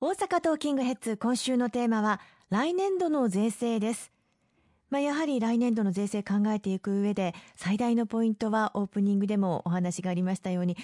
大阪トーキングヘッズ今週のテーマは来年度の税制です。まあ、やはり来年度の税制考えていく上で最大のポイントはオープニングでもお話がありましたように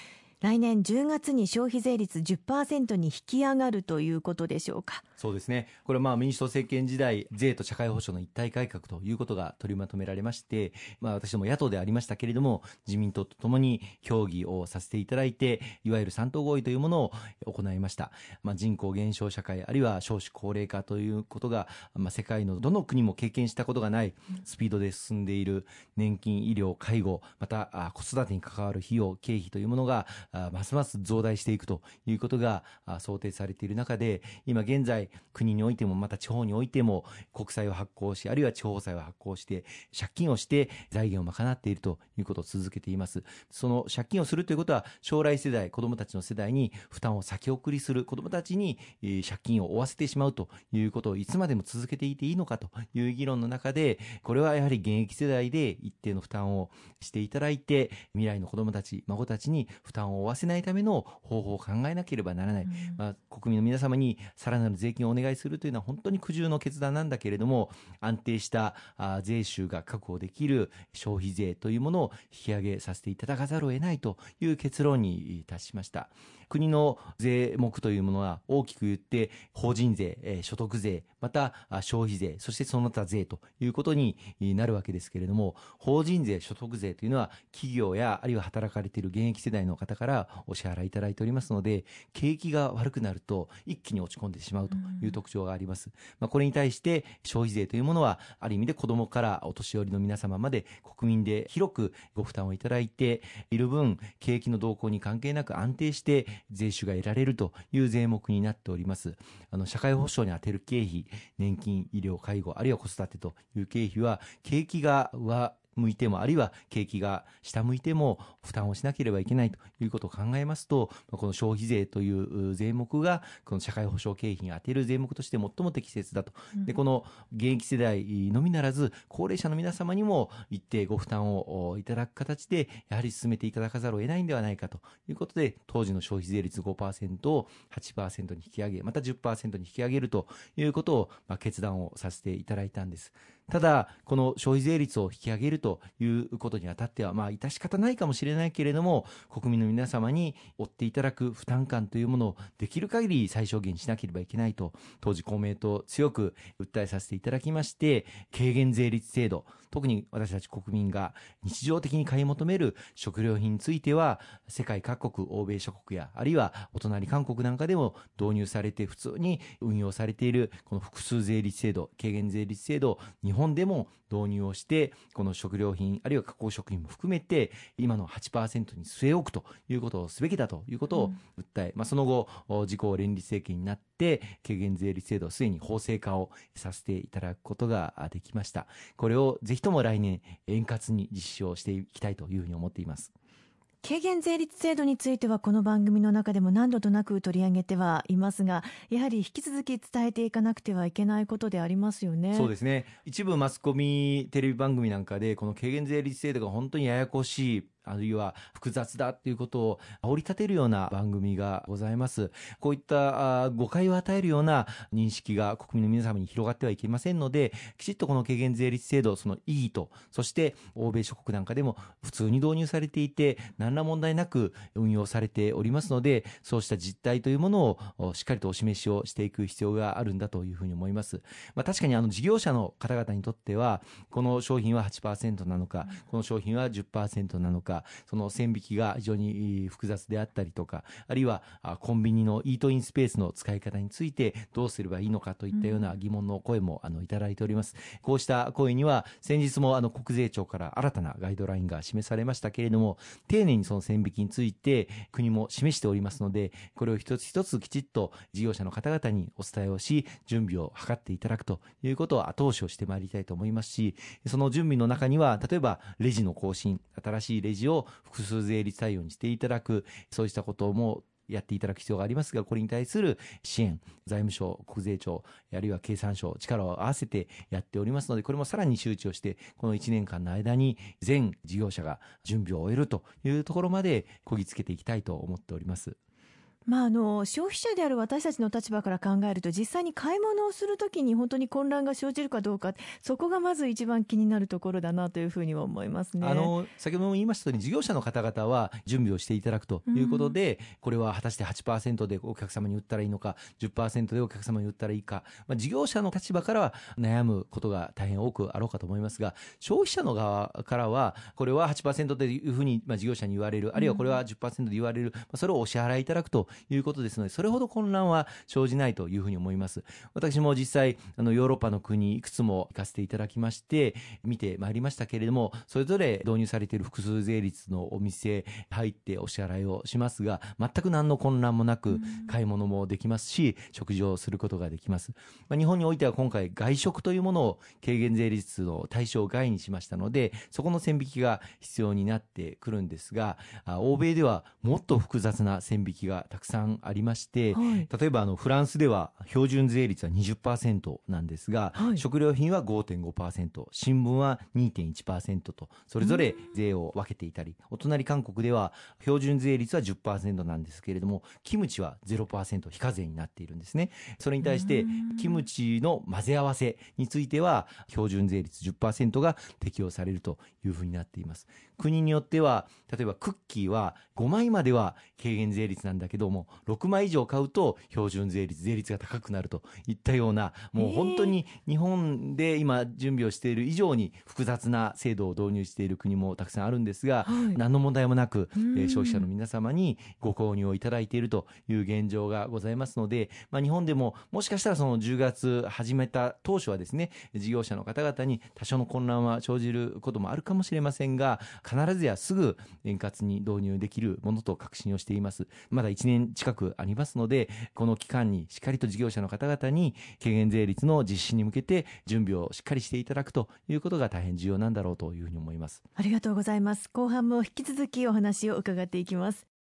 来年10月に消費税率10%に引き上がるということでしょうかそうですね、これまあ民主党政権時代、税と社会保障の一体改革ということが取りまとめられまして、まあ、私ども野党でありましたけれども、自民党とともに協議をさせていただいて、いわゆる三党合意というものを行いました。まあ、人口減少社会、あるいは少子高齢化ということが、まあ、世界のどの国も経験したことがないスピードで進んでいる年金、医療、介護、また子育てに関わる費用、経費というものが、ますます増大していくということが想定されている中で、今現在、国においてもまた地方においても国債を発行し、あるいは地方債を発行して、借金をして財源を賄っているということを続けています。その借金をするということは、将来世代、子供たちの世代に負担を先送りする、子供たちに借金を負わせてしまうということをいつまでも続けていていいのかという議論の中で、これはやはり現役世代で一定の負担をしていただいて、未来の子供たち、孫たちに負担を負わせないための方法を考えなければならない。うん、まあ、国民の皆様にさらなる税金をお願いするというのは本当に苦渋の決断なんだけれども、安定したあ税収が確保できる消費税というものを引き上げさせていただかざるを得ないという結論に達しました。国の税目というものは大きく言って法人税、所得税、また消費税、そしてその他税ということになるわけですけれども、法人税、所得税というのは企業やあるいは働かれている現役世代の方からお支払いいただいておりますので、景気が悪くなると一気に落ち込んでしまうという特徴があります。まあ、これに対して消費税というものはある意味で子供からお年寄りの皆様まで国民で広くご負担をいただいている分、景気の動向に関係なく安定して税収が得られるという税目になっております。あの、社会保障に充てる経費、年金、医療、介護、あるいは子育てという経費は、景気がは向いても、あるいは景気が下向いても負担をしなければいけないということを考えますと、この消費税という税目が、この社会保障経費に充てる税目として最も適切だと。で、この現役世代のみならず、高齢者の皆様にも一定ご負担をいただく形で、やはり進めていただかざるを得ないんではないかということで、当時の消費税率5%を8%に引き上げ、また10%に引き上げるということを、まあ、決断をさせていただいたんです。ただ、この消費税率を引き上げるということにあたっては、まあ、致し方ないかもしれないけれども、国民の皆様に負っていただく負担感というものをできる限り最小限にしなければいけないと、当時公明党強く訴えさせていただきまして、軽減税率制度、特に私たち国民が日常的に買い求める食料品については、世界各国、欧米諸国や、あるいはお隣韓国なんかでも導入されて普通に運用されている、この複数税率制度、軽減税率制度、日本でも導入をして、この食料品、あるいは加工食品も含めて、今の8%に据え置くということをすべきだということを訴え、うん、まあ、その後、自公連立政権になって、軽減税率制度をすでに法制化をさせていただくことができました。これをぜひとも来年、円滑に実施をしていきたいというふうに思っています。軽減税率制度についてはこの番組の中でも何度となく取り上げてはいますがやはり引き続き伝えていかなくてはいけないことでありますよね。そうですね。一部マスコミテレビ番組なんかでこの軽減税率制度が本当にややこしいあるいは複雑だっていうことを煽り立てるような番組がございます。こういった誤解を与えるような認識が国民の皆様に広がってはいけませんので、きちっとこの軽減税率制度、その意義と、そして欧米諸国なんかでも普通に導入されていて、何ら問題なく運用されておりますので、そうした実態というものをしっかりとお示しをしていく必要があるんだというふうに思います。まあ、確かにあの事業者の方々にとっては、この商品は8%なのか、この商品は10%なのか、か、その線引きが非常に複雑であったりとか、あるいはコンビニのイートインスペースの使い方についてどうすればいいのかといったような疑問の声もあのいただいております。こうした声には先日もあの国税庁から新たなガイドラインが示されましたけれども、丁寧にその線引きについて国も示しておりますので、これを一つ一つきちっと事業者の方々にお伝えをし、準備を図っていただくということを後押しをしてまいりたいと思いますし、その準備の中には、例えばレジの更新、新しいレジを複数税率対応にしていただく、そうしたこともやっていただく必要がありますが、これに対する支援、財務省、国税庁、あるいは経産省、力を合わせてやっておりますので、これもさらに周知をして、この1年間の間に全事業者が準備を終えるというところまでこぎつけていきたいと思っております。まあ、あの消費者である私たちの立場から考えると実際に買い物をするときに本当に混乱が生じるかどうかそこがまず一番気になるところだなというふうには思いますね。あの先ほども言いましたように事業者の方々は準備をしていただくということで、うん、これは果たして8%でお客様に売ったらいいのか10%でお客様に売ったらいいか、まあ、事業者の立場からは悩むことが大変多くあろうかと思いますが消費者の側からはこれは8%というふうに、まあ、事業者に言われるあるいはこれは10%で言われる、まあ、それをお支払いいただくということですので、それほど混乱は生じないというふうに思います。私も実際、あの、ヨーロッパの国、いくつも行かせていただきまして、見てまいりましたけれども、それぞれ導入されている複数税率のお店入ってお支払いをしますが、全く何の混乱もなく、買い物もできますし、食事をすることができます。まあ、日本においては今回、外食というものを軽減税率の対象外にしましたので、そこの線引きが必要になってくるんですが、欧米ではもっと複雑な線引きがたくさんありまして、はい、例えばあのフランスでは標準税率は20%なんですが、はい、食料品は5.5%新聞は2.1%とそれぞれ税を分けていたりお隣韓国では標準税率は10%なんですけれどもキムチは0%非課税になっているんですね。それに対してキムチの混ぜ合わせについては標準税率10%が適用されるというふうになっています。国によっては例えばクッキーは5枚までは軽減税率なんだけども6枚以上買うと標準税率税率が高くなるといったようなもう本当に日本で今準備をしている以上に複雑な制度を導入している国もたくさんあるんですが、はい、何の問題もなく、え消費者の皆様にご購入をいただいているという現状がございますので、まあ、日本でももしかしたらその10月始めた当初はですね事業者の方々に多少の混乱は生じることもあるかもしれませんが必ずやすぐ円滑に導入できるものと確信をしています。まだ1年近くありますのでこの期間にしっかりと事業者の方々に軽減税率の実施に向けて準備をしっかりしていただくということが大変重要なんだろうというふうに思います。ありがとうございます。後半も引き続きお話を伺っていきます。